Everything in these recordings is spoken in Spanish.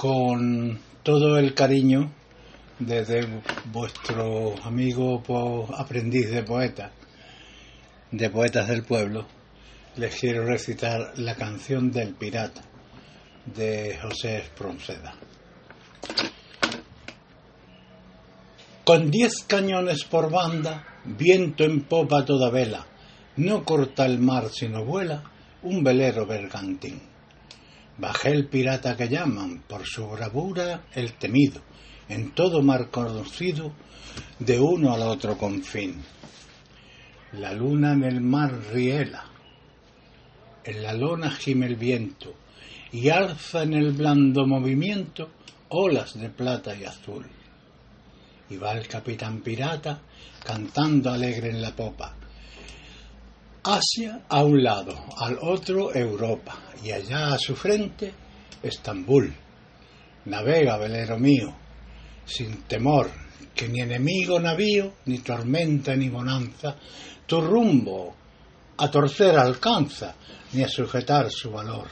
con todo el cariño desde vuestro amigo aprendiz de poeta, de poetas del pueblo, les quiero recitar la canción del pirata de José Espronceda. Con diez cañones por banda, viento en popa toda vela, no corta el mar sino vuela un velero bergantín. Bajé el pirata que llaman, por su bravura el temido, en todo mar conocido, de uno al otro confín. La luna en el mar riela, en la lona gime el viento, y alza en el blando movimiento olas de plata y azul. Y va el capitán pirata cantando alegre en la popa. Asia a un lado, al otro Europa, y allá a su frente Estambul. Navega, velero mío, sin temor, que ni enemigo navío, ni tormenta ni bonanza, tu rumbo a torcer alcanza, ni a sujetar su valor.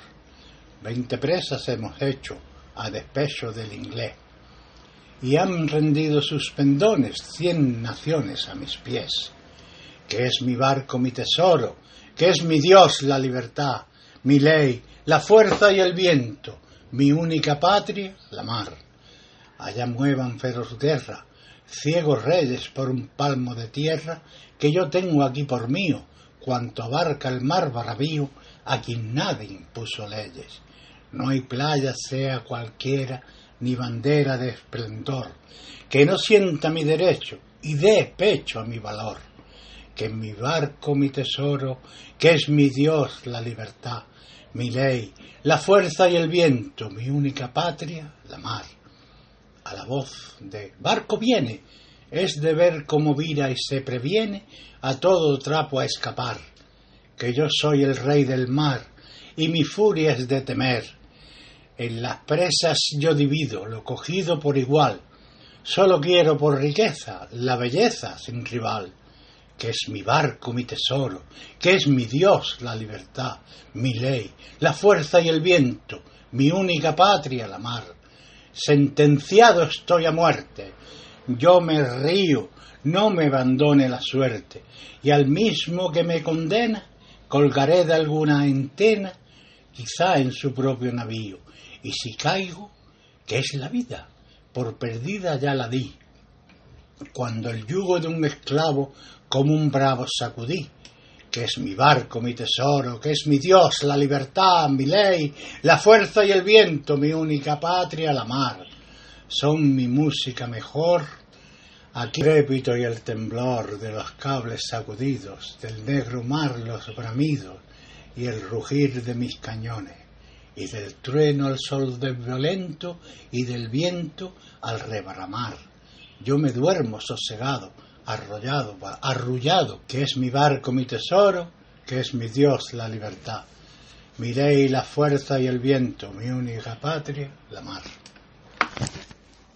Veinte presas hemos hecho a despecho del inglés, y han rendido sus pendones cien naciones a mis pies, que es mi barco mi tesoro, que es mi Dios la libertad, mi ley, la fuerza y el viento, mi única patria, la mar. Allá muevan feroz guerra, ciegos reyes por un palmo de tierra, que yo tengo aquí por mío, cuanto abarca el mar bravío, a quien nadie impuso leyes. No hay playa sea cualquiera, ni bandera de esplendor, que no sienta mi derecho y dé pecho a mi valor, que mi barco mi tesoro, que es mi Dios la libertad, mi ley, la fuerza y el viento, mi única patria, la mar. A la voz de barco viene, es de ver cómo vira y se previene a todo trapo a escapar, que yo soy el rey del mar y mi furia es de temer. En las presas yo divido lo cogido por igual, solo quiero por riqueza la belleza sin rival que es mi barco, mi tesoro, que es mi Dios, la libertad, mi ley, la fuerza y el viento, mi única patria, la mar. Sentenciado estoy a muerte, yo me río, no me abandone la suerte, y al mismo que me condena, colgaré de alguna entena, quizá en su propio navío, y si caigo, ¿qué es la vida? Por perdida ya la di. Cuando el yugo de un esclavo como un bravo sacudí, que es mi barco, mi tesoro, que es mi Dios, la libertad, mi ley, la fuerza y el viento, mi única patria, la mar. Son mi música mejor, aquí el y el temblor de los cables sacudidos, del negro mar los bramidos y el rugir de mis cañones, y del trueno al sol del violento y del viento al rebaramar. Yo me duermo sosegado, arrollado, arrullado, que es mi barco, mi tesoro, que es mi Dios, la libertad. Mi ley, la fuerza y el viento, mi única patria, la mar.